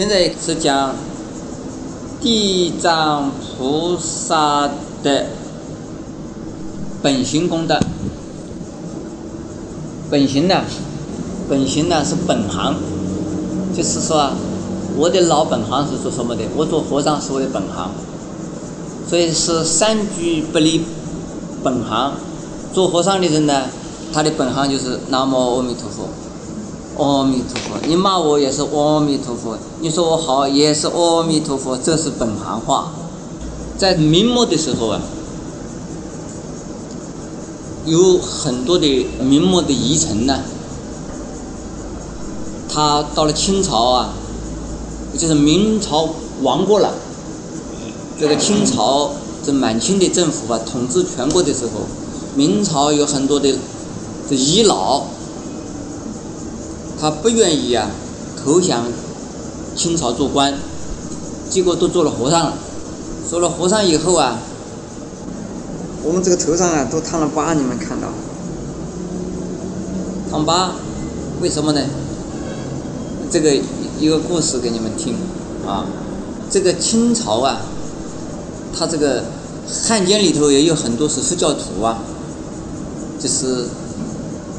现在是讲地藏菩萨的本行功德。本行呢，本行呢是本行，就是说，我的老本行是做什么的？我做和尚是我的本行，所以是三句不离本行。做和尚的人呢，他的本行就是南无阿弥陀佛。阿弥陀佛，你骂我也是阿弥陀佛，你说我好也是阿弥陀佛，这是本行话。在明末的时候啊，有很多的明末的遗臣呢，他到了清朝啊，就是明朝亡过了，这个清朝这满清的政府啊统治全国的时候，明朝有很多的这遗老。他不愿意啊，投降清朝做官，结果都做了和尚了。做了和尚以后啊，我们这个头上啊都烫了疤，你们看到？烫疤，为什么呢？这个一个故事给你们听啊。这个清朝啊，他这个汉奸里头也有很多是佛教徒啊，就是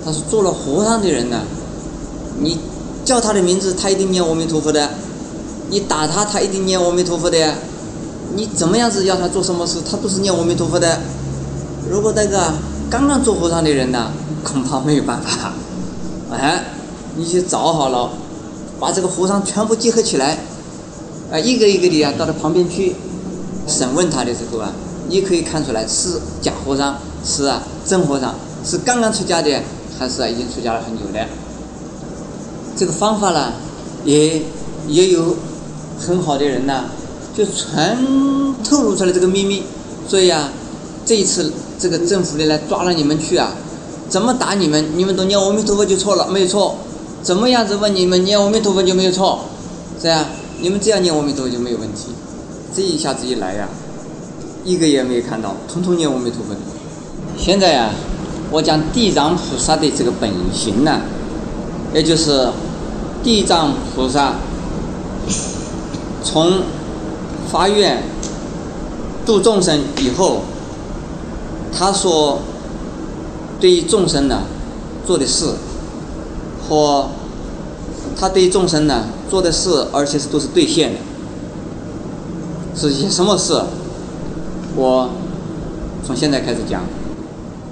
他是做了和尚的人呢。你叫他的名字，他一定念阿弥陀佛的；你打他，他一定念阿弥陀佛的。你怎么样子要他做什么事，他都是念阿弥陀佛的。如果那个刚刚做和尚的人呢，恐怕没有办法。哎，你去找好了，把这个和尚全部集合起来，啊，一个一个的啊，到他旁边去审问他的时候啊，你可以看出来是假和尚，是啊真和尚，是刚刚出家的，还是已经出家了很久的。这个方法呢，也也有很好的人呢，就全透露出来这个秘密。所以啊，这一次这个政府的来抓了你们去啊，怎么打你们，你们都念阿弥陀佛就错了，没有错。怎么样子问你们念阿弥陀佛就没有错，这样你们这样念阿弥陀佛就没有问题。这一下子一来呀，一个也没有看到，统统念阿弥陀佛的。现在呀，我讲地藏菩萨的这个本性呢。也就是地藏菩萨从发愿度众生以后，他说对于众生呢做的事，和他对众生呢做的事，而且是都是兑现的，是一些什么事？我从现在开始讲《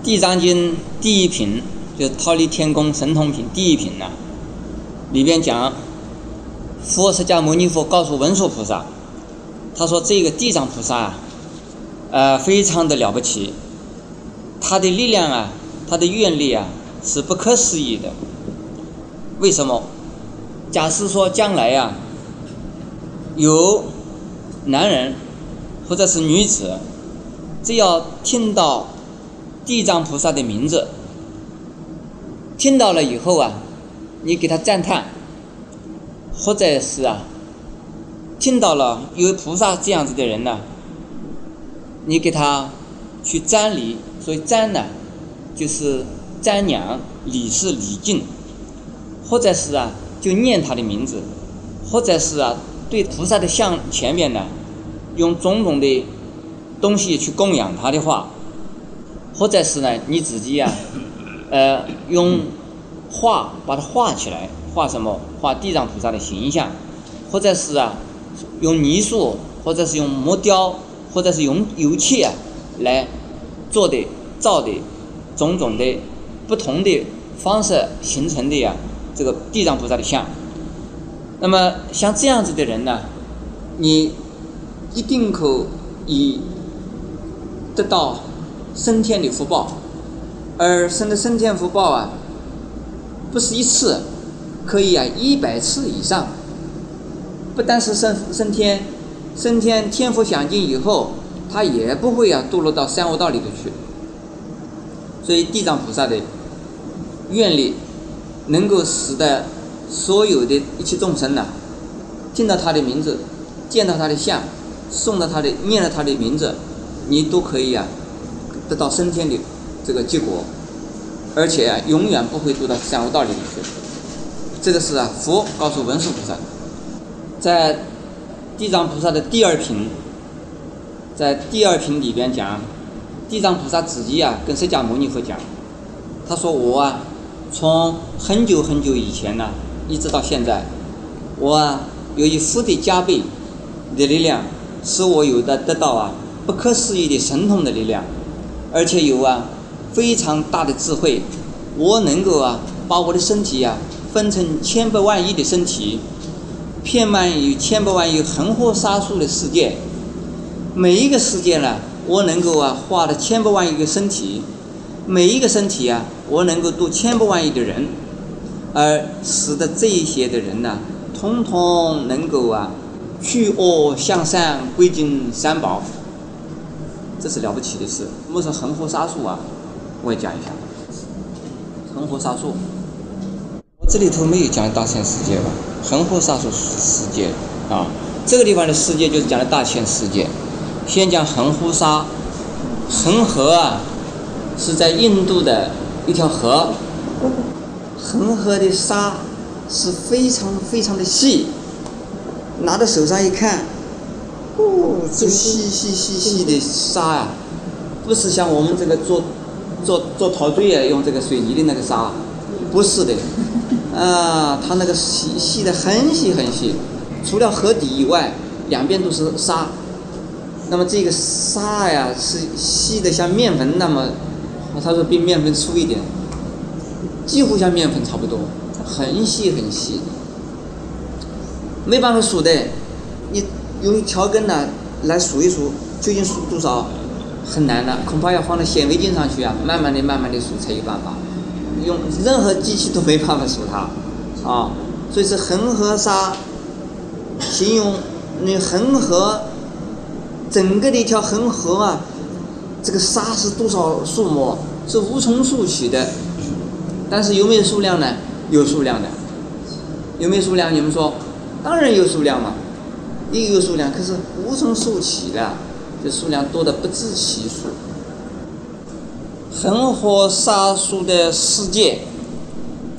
地藏经》第一品。就是《忉利天宫神通品》第一品呢，里边讲，佛释迦牟尼佛告诉文殊菩萨，他说这个地藏菩萨啊，呃，非常的了不起，他的力量啊，他的愿力啊，是不可思议的。为什么？假设说将来呀，有男人或者是女子，只要听到地藏菩萨的名字。听到了以后啊，你给他赞叹，或者是啊，听到了有菩萨这样子的人呢，你给他去瞻礼，所以瞻呢，就是瞻仰礼是礼敬，或者是啊，就念他的名字，或者是啊，对菩萨的像前面呢，用种种的东西去供养他的话，或者是呢，你自己啊。呃，用画把它画起来，画什么？画地藏菩萨的形象，或者是啊，用泥塑，或者是用木雕，或者是用油漆啊来做的造的种种的不同的方式形成的呀，这个地藏菩萨的像。那么像这样子的人呢，你一定可以得到升天的福报。而生的升天福报啊，不是一次，可以啊一百次以上。不单是升升天，升天天福享尽以后，他也不会啊堕落到三恶道里头去。所以地藏菩萨的愿力，能够使得所有的一切众生呐，听到他的名字，见到他的像，诵到他的念了他的名字，你都可以啊得到升天的。这个结果，而且，永远不会渡到三无道里去。这个是啊，佛告诉文殊菩萨。在地藏菩萨的第二品，在第二品里边讲，地藏菩萨自己啊跟释迦牟尼佛讲，他说我啊，从很久很久以前呢，一直到现在，我啊由于福的加倍的力量，使我有的得到啊不可思议的神通的力量，而且有啊非常大的智慧，我能够啊把我的身体啊分成千百万亿的身体。遍满于千百万亿恒河沙数的世界，每一个世界呢，我能够啊画了千百万亿个身体，每一个身体啊，我能够度千百万亿的人，而使得这一些的人呢，通通能够啊去恶向善，归敬三宝，这是了不起的事。什么是恒河沙数啊？我也讲一下，恒河沙数。这里头没有讲大千世界吧？恒河沙数世界啊，这个地方的世界就是讲的大千世界。先讲恒河沙，恒河啊，是在印度的一条河。恒河的沙是非常非常的细，拿到手上一看，哦，这细细细细的沙啊，不是像我们这个做做做陶醉啊用这个水泥的那个沙，不是的。啊，它那个细细的很细很细，除了河底以外，两边都是沙。那么这个沙呀，是细的像面粉那么，他说比面粉粗一点，几乎像面粉差不多，很细很细，没办法数的。你用条根呢来数一数，究竟数多少，很难的，恐怕要放到显微镜上去啊，慢慢的、慢慢的数才有办法。用任何机器都没办法数它，啊，所以是恒河沙，形容那恒河，整个的一条恒河啊，这个沙是多少数目？是无从数起的。但是有没有数量呢？有数量的。有没有数量？你们说，当然有数量嘛，也有数量，可是无从数起的，这数量多的不知其数。恒河沙数的世界，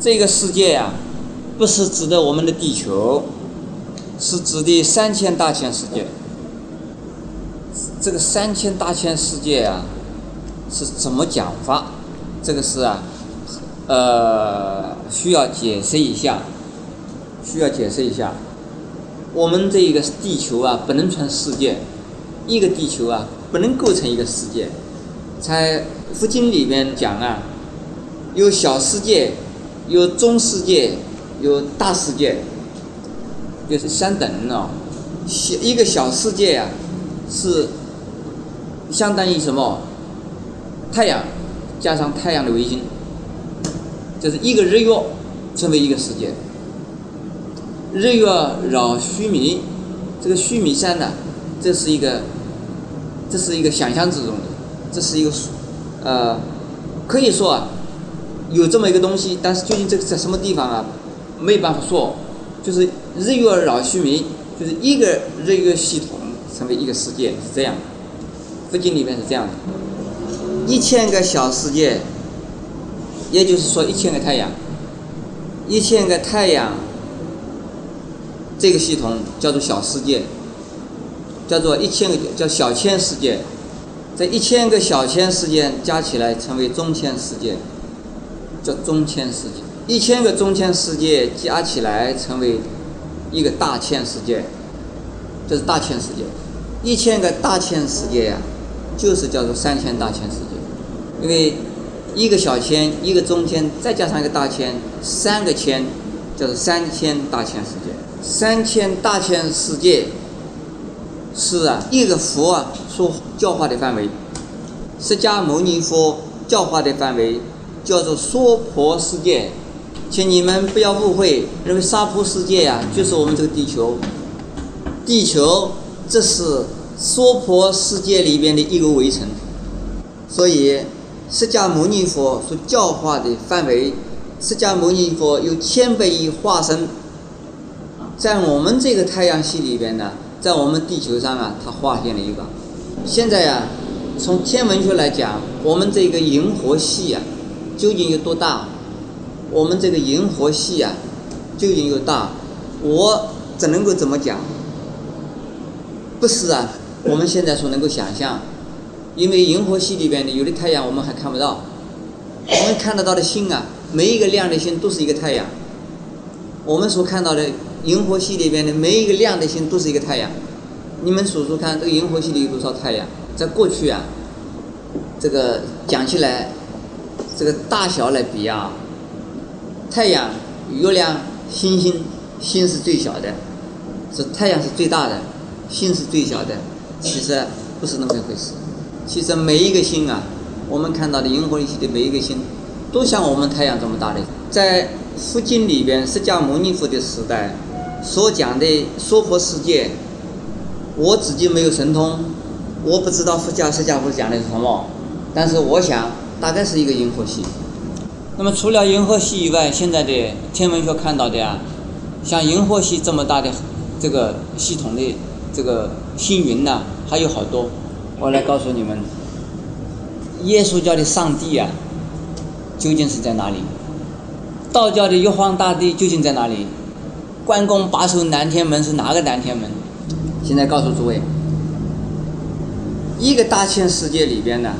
这个世界呀，不是指的我们的地球，是指的三千大千世界。这个三千大千世界啊，是怎么讲法？这个是啊，呃，需要解释一下，需要解释一下。我们这个地球啊，不能成世界，一个地球啊，不能构成一个世界，在。佛经里面讲啊，有小世界，有中世界，有大世界，就是相等哦。小一个小世界啊，是相当于什么？太阳加上太阳的卫星，就是一个日月成为一个世界。日月绕须弥，这个须弥山呢，这是一个，这是一个想象之中的，这是一个。呃，可以说啊，有这么一个东西，但是究竟这个在什么地方啊，没有办法说。就是日月绕须弥，就是一个日月系统成为一个世界是这样的。佛经里面是这样的，一千个小世界，也就是说一千个太阳，一千个太阳，这个系统叫做小世界，叫做一千个叫小千世界。这一千个小千世界加起来成为中千世界，叫中千世界。一千个中千世界加起来成为一个大千世界，这是大千世界。一千个大千世界呀，就是叫做三千大千世界。因为一个小千，一个中千，再加上一个大千，三个千，叫做三千大千世界。三千大千世界。是啊，一个佛啊所教化的范围，释迦牟尼佛教化的范围叫做娑婆世界，请你们不要误会，认为娑婆世界呀就是我们这个地球，地球这是娑婆世界里边的一个围城，所以释迦牟尼佛所教化的范围，释迦牟尼佛有千百亿化身，在我们这个太阳系里边呢。在我们地球上啊，它划现了一个。现在呀，从天文学来讲，我们这个银河系啊，究竟有多大？我们这个银河系啊，究竟有大？我只能够怎么讲？不是啊，我们现在所能够想象，因为银河系里边的有的太阳我们还看不到，我们看得到的星啊，每一个亮的星都是一个太阳。我们所看到的银河系里边的每一个亮的星都是一个太阳。你们数数看，这个银河系里有多少太阳？在过去啊，这个讲起来，这个大小来比啊，太阳、月亮、星星，星是最小的，是太阳是最大的。星是最小的，其实不是那么一回事。其实每一个星啊，我们看到的银河系的每一个星，都像我们太阳这么大的。在佛经里边，释迦牟尼佛的时代所讲的娑婆世界，我自己没有神通，我不知道佛教释迦佛讲的是什么，但是我想大概是一个银河系。那么除了银河系以外，现在的天文学看到的啊，像银河系这么大的这个系统的。这个星云呐，还有好多，我来告诉你们，耶稣教的上帝啊，究竟是在哪里？道教的玉皇大帝究竟在哪里？关公把守南天门是哪个南天门？现在告诉诸位，一个大千世界里边呢，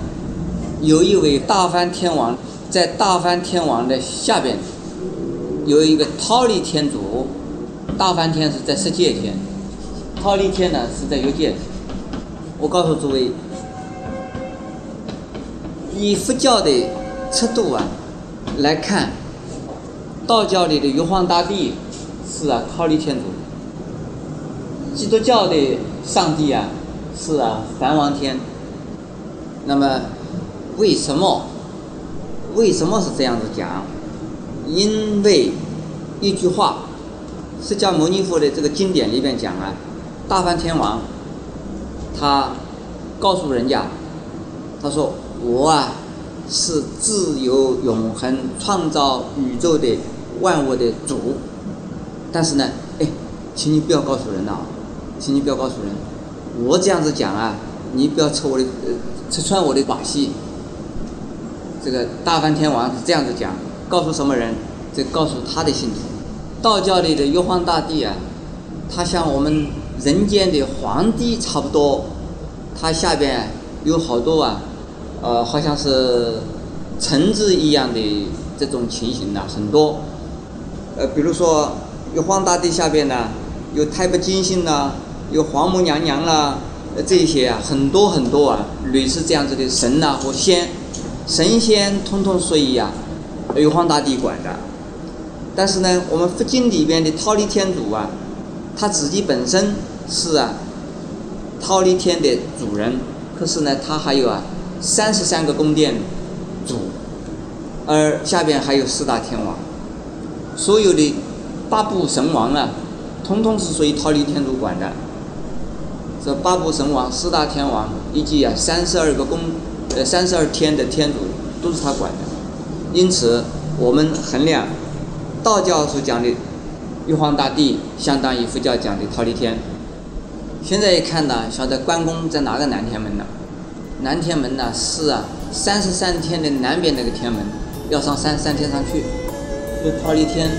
有一位大梵天王，在大梵天王的下边，有一个忉利天主，大梵天是在十界天。忉利天呢是在欲界。我告诉诸位，以佛教的尺度啊来看，道教里的玉皇大帝是啊忉利天主，基督教的上帝啊是啊梵王天。那么为什么？为什么是这样子讲？因为一句话，释迦牟尼佛的这个经典里边讲啊。大梵天王，他告诉人家，他说：“我啊是自由永恒创造宇宙的万物的主。”但是呢，哎，请你不要告诉人呐，请你不要告诉人，我这样子讲啊，你不要抽我的，呃，拆穿我的把戏。这个大梵天王是这样子讲，告诉什么人？这告诉他的信徒。道教里的玉皇大帝啊，他像我们。人间的皇帝差不多，他下边有好多啊，呃，好像是臣子一样的这种情形呢，很多。呃，比如说玉皇大帝下边呢，有太白金星呐，有皇母娘娘啦，呃，这些啊，很多很多啊，类似这样子的神呐或仙，神仙通通属于啊玉皇大帝管的。但是呢，我们佛经里边的忉利天主啊，他自己本身。是啊，忉利天的主人，可是呢，他还有啊三十三个宫殿主，而下边还有四大天王，所有的八部神王啊，通通是属于忉利天主管的。这八部神王、四大天王以及啊三十二个宫，呃三十二天的天主都是他管的。因此，我们衡量道教所讲的玉皇大帝，相当于佛教讲的忉利天。现在一看呢，晓得关公在哪个南天门呢？南天门呢是啊，三十三天的南边那个天门，要上三三天上去，就忉利天。